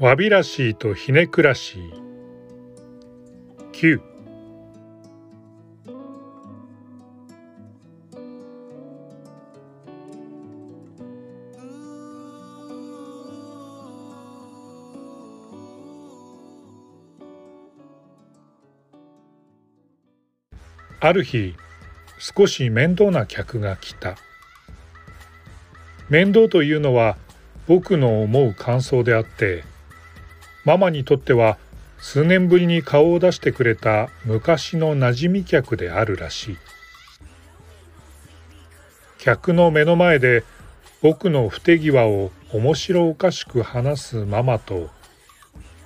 わびらしいとひねくらしい。9ある日少し面倒な客が来た。面倒というのは僕の思う感想であってママにとっては数年ぶりに顔を出してくれた昔の馴染み客であるらしい。客の目の前で僕の不手際を面白おかしく話すママと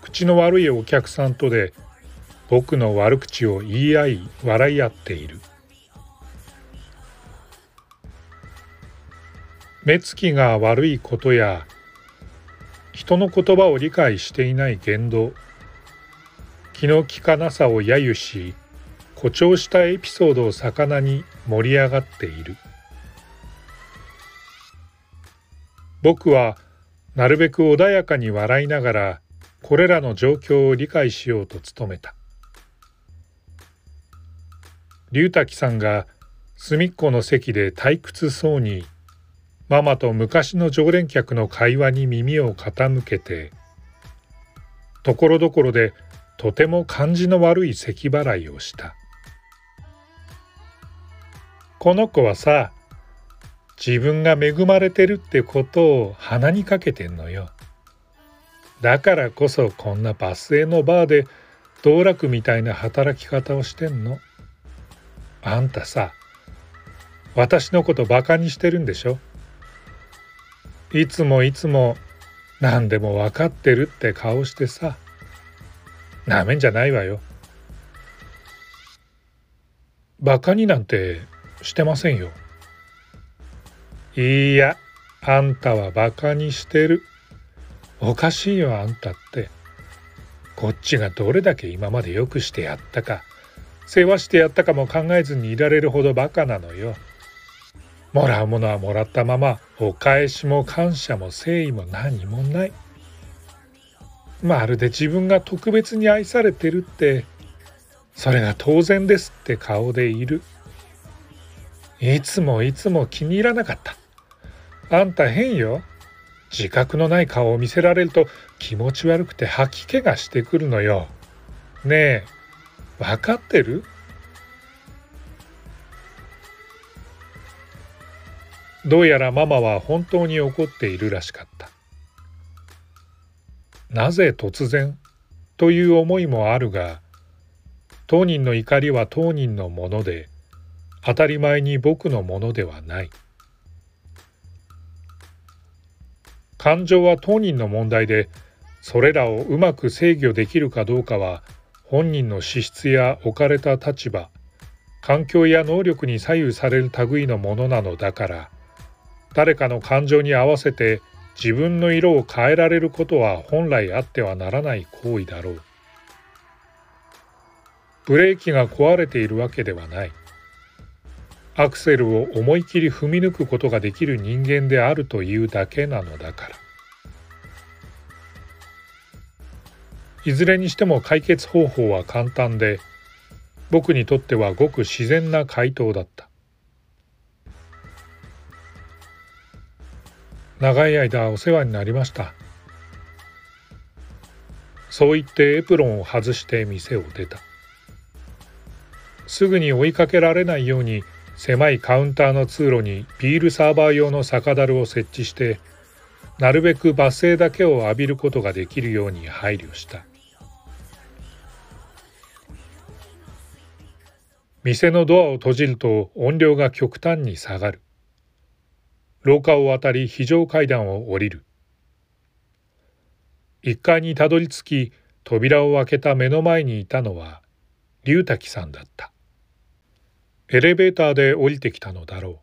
口の悪いお客さんとで僕の悪口を言い合い笑い合っている。目つきが悪いことや人の言葉を理解していない言動。気の利かなさを揶揄し誇張したエピソードを魚に盛り上がっている。僕はなるべく穏やかに笑いながらこれらの状況を理解しようと努めた。龍滝さんが隅っこの席で退屈そうにママと昔の常連客の会話に耳を傾けてところどころでとても感じの悪い咳払いをした。この子はさ自分が恵まれてるってことを鼻にかけてんのよ。だからこそこんなバスへのバーで道楽みたいな働き方をしてんの。あんたさ私のことバカにしてるんでしょ？いつもいつも何でも分かってるって顔してさなめんじゃないわよ。バカになんてしてませんよ。いいやあんたはバカにしてる。おかしいよあんたって。こっちがどれだけ今までよくしてやったか世話してやったかも考えずにいられるほどバカなのよ。もらうものはもらったままお返しも感謝も誠意も何もない。まるで自分が特別に愛されてるってそれが当然ですって顔でいる。いつもいつも気に入らなかった。あんた変よ。自覚のない顔を見せられると気持ち悪くて吐き気がしてくるのよ。ねえ分かってる？どうやらママは本当に怒っているらしかった。なぜ突然という思いもあるが当人の怒りは当人のもので当たり前に僕のものではない。感情は当人の問題でそれらをうまく制御できるかどうかは本人の資質や置かれた立場環境や能力に左右される類のものなのだから誰かの感情に合わせて自分の色を変えられることは本来あってはならない行為だろう。ブレーキが壊れているわけではない。アクセルを思い切り踏み抜くことができる人間であるというだけなのだから。いずれにしても解決方法は簡単で僕にとってはごく自然な回答だった長い間お世話になりました。そう言ってエプロンを外して店を出た。すぐに追いかけられないように狭いカウンターの通路にビールサーバー用の酒樽を設置してなるべく罵声だけを浴びることができるように配慮した。店のドアを閉じると音量が極端に下がる。廊下を渡り非常階段を降りる。1階にたどり着き扉を開けた目の前にいたのは龍滝さんだった。エレベーターで降りてきたのだろ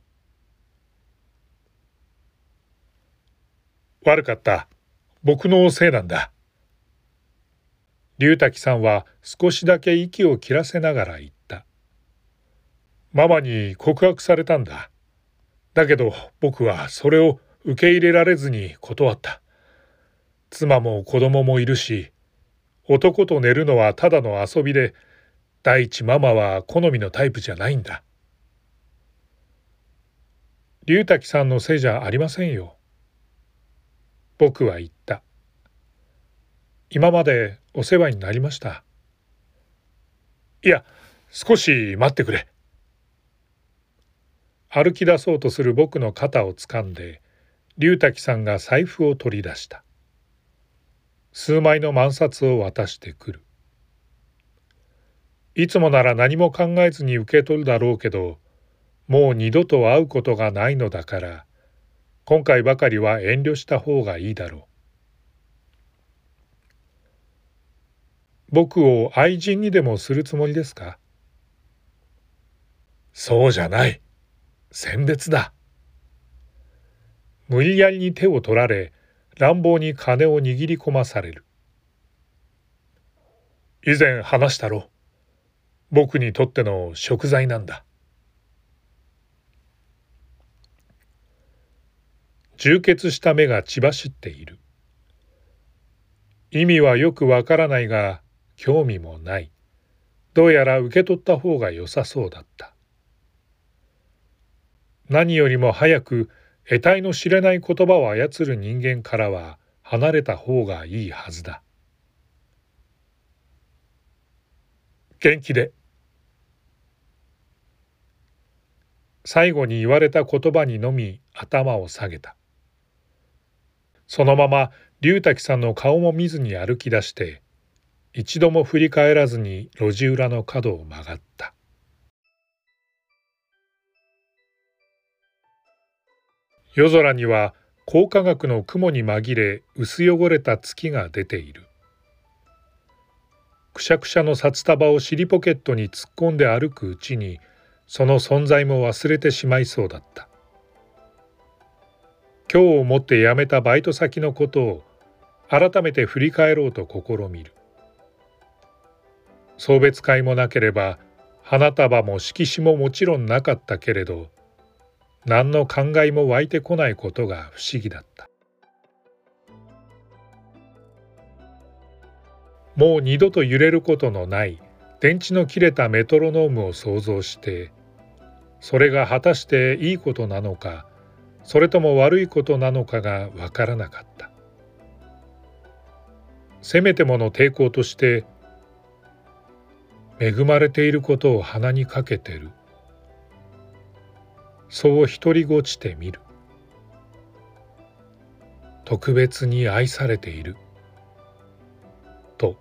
う。悪かった。僕のせいなんだ。龍滝さんは少しだけ息を切らせながら言った。ママに告白されたんだ。だけど僕はそれを受け入れられずに断った。妻も子供もいるし男と寝るのはただの遊びで第一ママは好みのタイプじゃないんだ。龍滝さんのせいじゃありませんよ。僕は言った。今までお世話になりました。いや、少し待ってくれ。歩き出そうとする僕の肩をつかんで、龍滝さんが財布を取り出した。数枚の万札を渡してくる。いつもなら何も考えずに受け取るだろうけど、もう二度と会うことがないのだから、今回ばかりは遠慮した方がいいだろう。僕を愛人にでもするつもりですか？そうじゃない。選別だ。無理やりに手を取られ、乱暴に金を握り込まされる。以前話したろ。僕にとっての食材なんだ。充血した目が血走っている。意味はよくわからないが興味もない。どうやら受け取った方が良さそうだった。何よりも早く得体の知れない言葉を操る人間からは離れた方がいいはずだ。元気で。最後に言われた言葉にのみ頭を下げた。そのまま龍滝さんの顔も見ずに歩き出して一度も振り返らずに路地裏の角を曲がった。夜空には高化学の雲に紛れ薄汚れた月が出ている。くしゃくしゃの札束を尻ポケットに突っ込んで歩くうちにその存在も忘れてしまいそうだった。今日をもって辞めたバイト先のことを改めて振り返ろうと試みる。送別会もなければ花束も色紙ももちろんなかったけれど何の考えも湧いてこないことが不思議だった。もう二度と揺れることのない電池の切れたメトロノームを想像してそれが果たしていいことなのかそれとも悪いことなのかがわからなかった。せめてもの抵抗として恵まれていることを鼻にかけてる。そう独りごちてみる。特別に愛されている。と。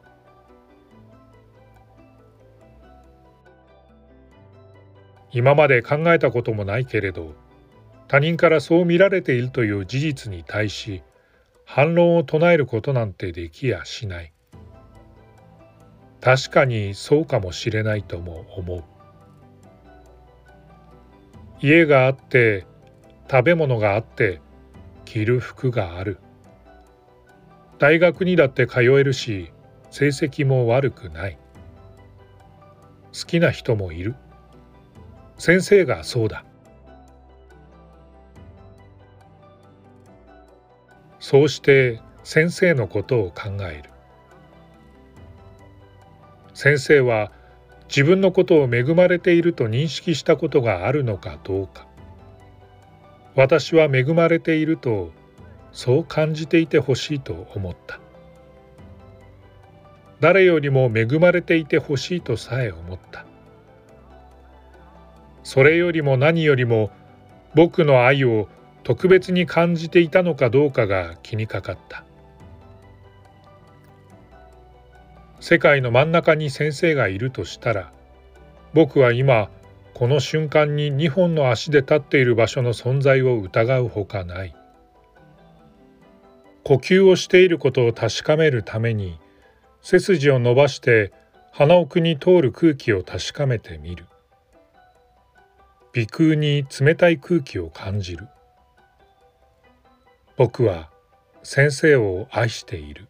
今まで考えたこともないけれど他人からそう見られているという事実に対し反論を唱えることなんてできやしない。確かにそうかもしれないとも思う。家があって食べ物があって着る服がある。大学にだって通えるし成績も悪くない。好きな人もいる。先生がそうだ。そうして先生のことを考える。先生は自分のことを恵まれていると認識したことがあるのかどうか。私は恵まれているとそう感じていてほしいと思った。誰よりも恵まれていてほしいとさえ思った。それよりも何よりも僕の愛を特別に感じていたのかどうかが気にかかった。世界の真ん中に先生がいるとしたら僕は今この瞬間に2本の足で立っている場所の存在を疑うほかない。呼吸をしていることを確かめるために背筋を伸ばして鼻奥に通る空気を確かめてみる。鼻腔に冷たい空気を感じる。僕は先生を愛している。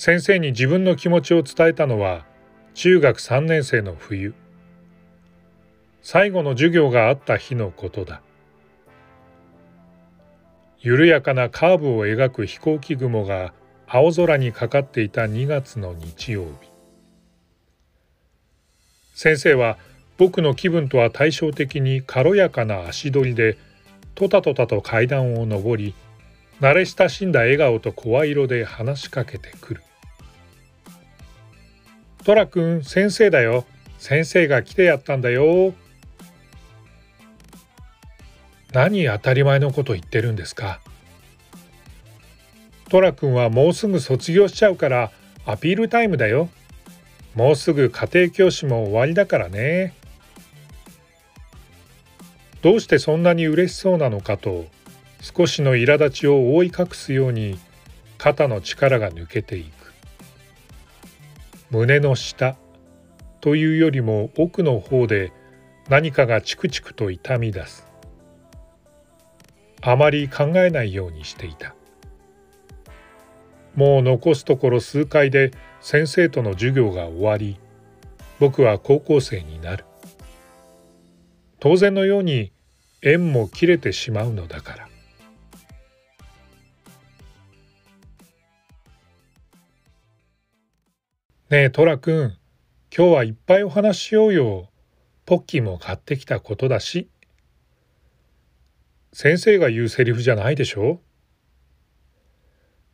先生に自分の気持ちを伝えたのは中学3年生の冬。最後の授業があった日のことだ。緩やかなカーブを描く飛行機雲が青空にかかっていた2月の日曜日。先生は僕の気分とは対照的に軽やかな足取りでとたとたと階段を上り慣れ親しんだ笑顔と声色で話しかけてくる「トラ君先生だよ。先生が来てやったんだよ」何当たり前のこと言ってるんですか？トラ君はもうすぐ卒業しちゃうからアピールタイムだよ。もうすぐ家庭教師も終わりだからね。どうしてそんなに嬉しそうなのかと少しの苛立ちを覆い隠すように肩の力が抜けていく。胸の下というよりも奥の方で何かがチクチクと痛み出す。あまり考えないようにしていた。もう残すところ数回で先生との授業が終わり僕は高校生になる。当然のように縁も切れてしまうのだから。ねえトラくん今日はいっぱいお話ししようよポッキーも買ってきたことだし先生が言うセリフじゃないでしょ？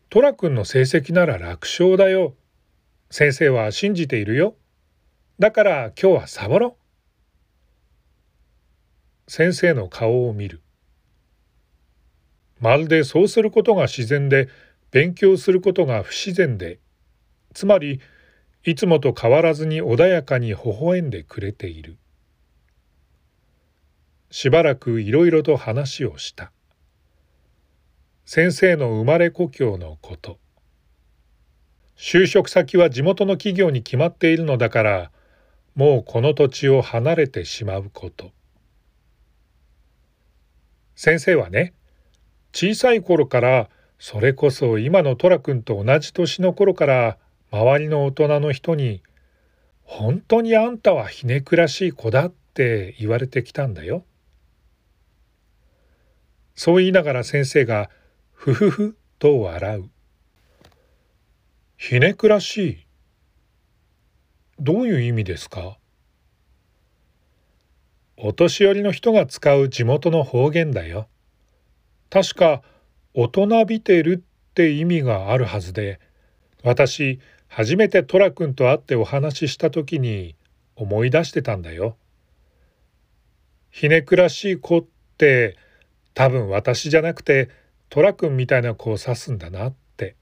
トラ君の成績なら楽勝だよ。先生は信じているよ。だから今日はサボろう。先生の顔を見る。まるでそうすることが自然で勉強することが不自然でつまりいつもと変わらずに穏やかに微笑んでくれている。しばらくいろいろと話をした。先生の生まれ故郷のこと就職先は地元の企業に決まっているのだからもうこの土地を離れてしまうこと先生はね小さい頃からそれこそ今のトラ君と同じ年の頃から周りの大人の人に「本当にあんたはひねくらしい子だ」って言われてきたんだよ。そう言いながら先生が「ふふふと笑う。ひねくらしい。どういう意味ですかお年寄りの人が使う地元の方言だよ。確か大人びてるって意味があるはずで私初めてトラ君と会ってお話しした時に思い出してたんだよ。ひねくらしい子って多分私じゃなくてトラ君みたいな子を指すんだなって。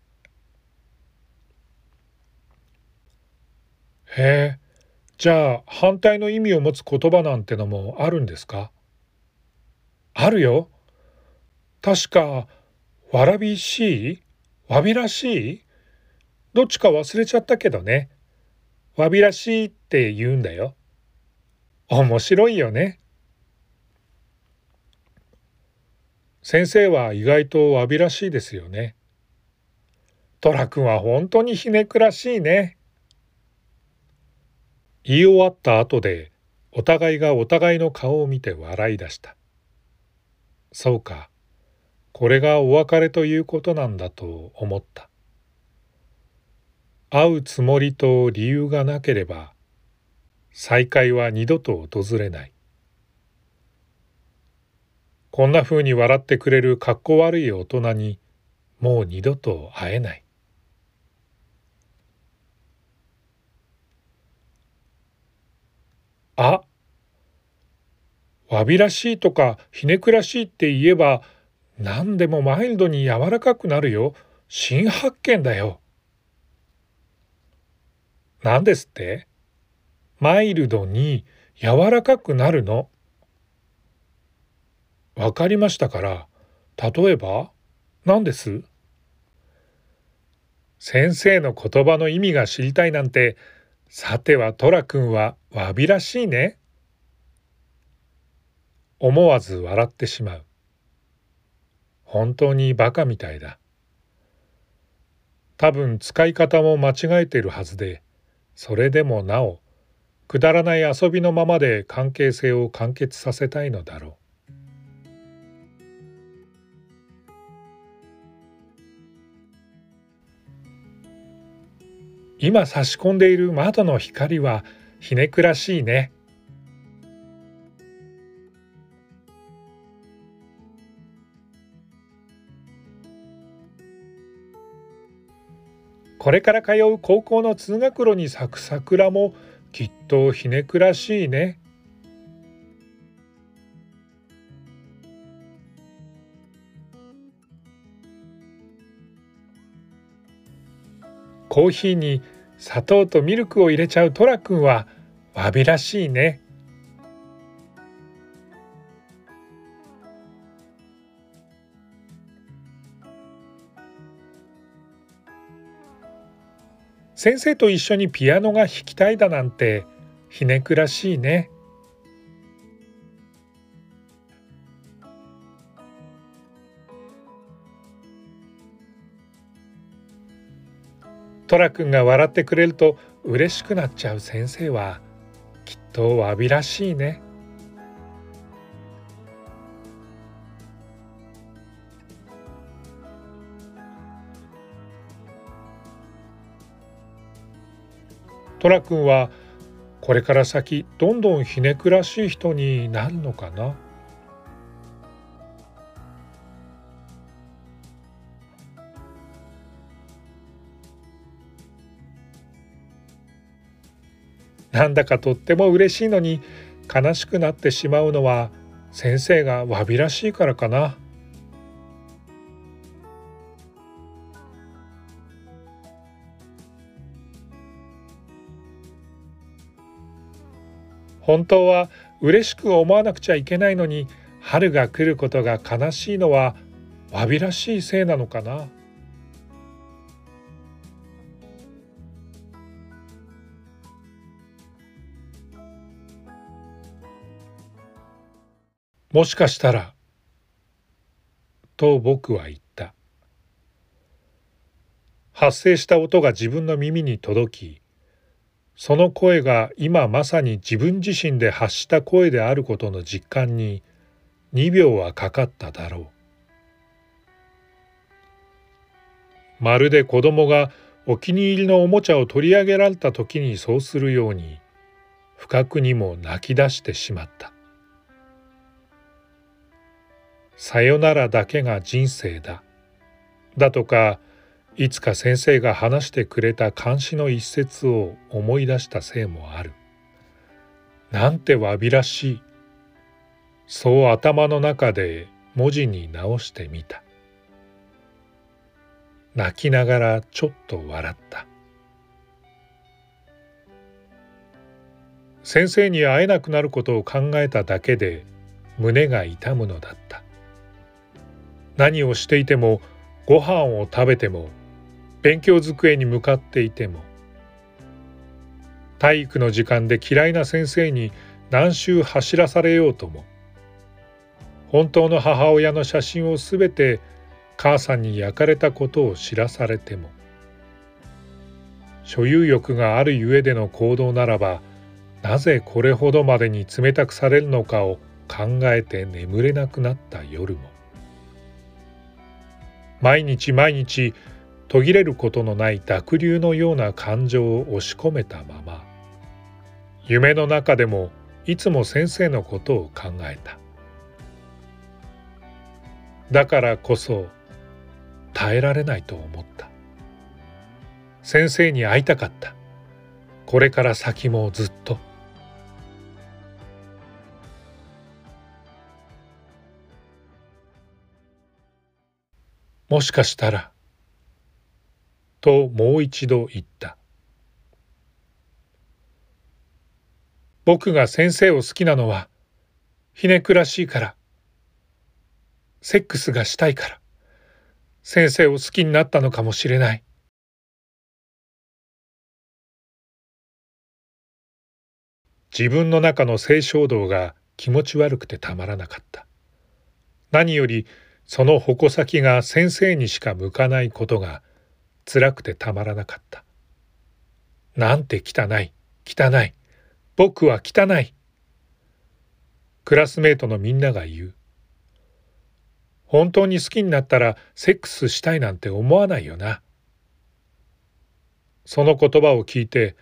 へえじゃあ反対の意味を持つ言葉なんてのもあるんですか？あるよ。確かわらびしい？わびらしい？どっちか忘れちゃったけどねわびらしいって言うんだよ面白いよね先生は意外とわびらしいですよね。トラ君は本当にひねくらしいね。言い終わった後でお互いがお互いの顔を見て笑い出した。そうか、これがお別れということなんだと思った。会うつもりと理由がなければ再会は二度と訪れない。こんな風に笑ってくれるかっこ悪い大人にもう二度と会えない。あわびらしいとかひねくらしいって言えば何でもマイルドに柔らかくなるよ。新発見だよ。何ですって？マイルドに柔らかくなるの？わかりましたから例えば何です？先生の言葉の意味が知りたいなんてさてはトラ君はわびらしいね。思わず笑ってしまう。本当にバカみたいだ。多分使い方も間違えているはずでそれでもなおくだらない遊びのままで関係性を完結させたいのだろう今差し込んでいる窓の光はひねくらしいね。これから通う高校の通学路に咲く桜もきっとひねくらしいね。コーヒーに砂糖とミルクを入れちゃうトラくんはわびらしいね。先生と一緒にピアノが弾きたいだなんてひねくらしいね。トラくんが笑ってくれると嬉しくなっちゃう先生はきっとわびらしいね。トラ君はこれから先どんどんひねくらしい人になるのかな？なんだかとっても嬉しいのに悲しくなってしまうのは先生がわびらしいからかな。本当は嬉しく思わなくちゃいけないのに春が来ることが悲しいのはわびらしいせいなのかな。もしかしたらと僕は言った。発生した音が自分の耳に届きその声が今まさに自分自身で発した声であることの実感に2秒はかかっただろう。まるで子供がお気に入りのおもちゃを取り上げられた時にそうするように不覚にも泣き出してしまった。さよならだけが人生だ。だとかいつか先生が話してくれた漢詩の一節を思い出したせいもある。なんてわびらしい。そう頭の中で文字に直してみた。泣きながらちょっと笑った。先生に会えなくなることを考えただけで胸が痛むのだった。何をしていてもご飯を食べても勉強机に向かっていても体育の時間で嫌いな先生に何周走らされようとも本当の母親の写真をすべて母さんに焼かれたことを知らされても所有欲があるゆえでの行動ならばなぜこれほどまでに冷たくされるのかを考えて眠れなくなった夜も毎日毎日途切れることのない濁流のような感情を押し込めたまま夢の中でもいつも先生のことを考えた。だからこそ耐えられないと思った。先生に会いたかった。これから先もずっと。もしかしたらともう一度言った。僕が先生を好きなのはひねくらしいから、セックスがしたいから、先生を好きになったのかもしれない。自分の中の性衝動が気持ち悪くてたまらなかった。何よりその矛先が先生にしか向かないことが辛くてたまらなかった。なんて汚い、汚い、僕は汚い。クラスメートのみんなが言う。本当に好きになったらセックスしたいなんて思わないよな。その言葉を聞いて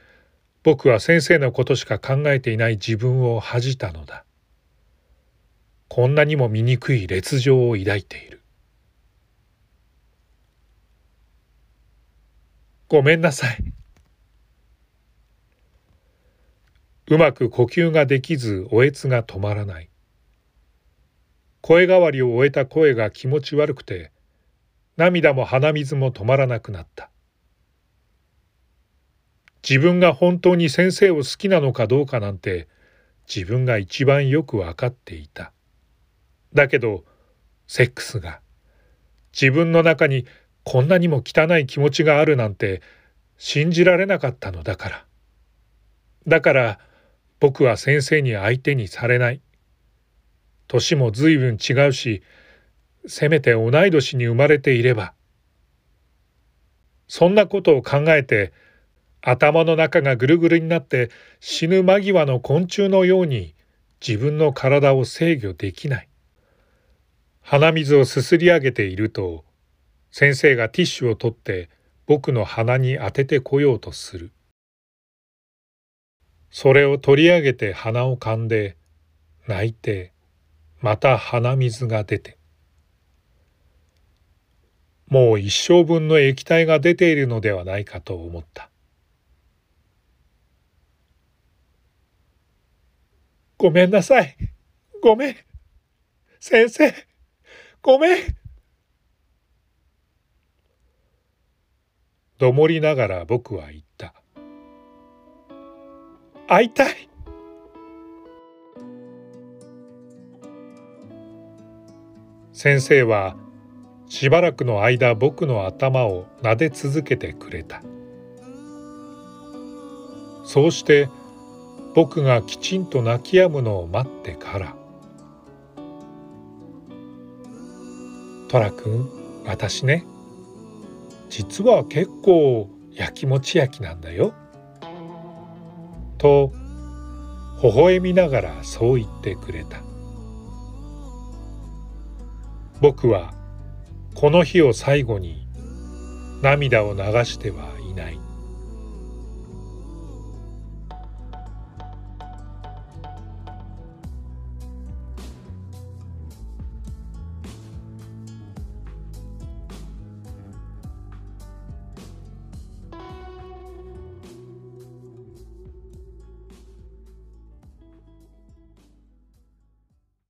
僕は先生のことしか考えていない自分を恥じたのだ。こんなにも醜い劣情を抱いている。ごめんなさい。うまく呼吸ができずおえつが止まらない。声変わりを終えた声が気持ち悪くて涙も鼻水も止まらなくなった。自分が本当に先生を好きなのかどうかなんて自分が一番よくわかっていた。だけどセックスが自分の中にこんなにも汚い気持ちがあるなんて信じられなかったのだから。だから僕は先生に相手にされない。年も随分違うし、せめて同い年に生まれていれば。そんなことを考えて頭の中がぐるぐるになって死ぬ間際の昆虫のように自分の体を制御できない。鼻水をすすり上げていると先生がティッシュを取って僕の鼻に当ててこようとする。それを取り上げて鼻をかんで泣いてまた鼻水が出てもう一生分の液体が出ているのではないかと思った。ごめんなさい。ごめん。先生、ごめん。どもりながら僕は言った。会いたい。先生はしばらくの間僕の頭を撫で続けてくれた。そうして僕がきちんと泣き止むのを待ってから「トラ君私ね実は結構やきもち焼きなんだよ」と微笑みながらそう言ってくれた。僕はこの日を最後に涙を流してはい。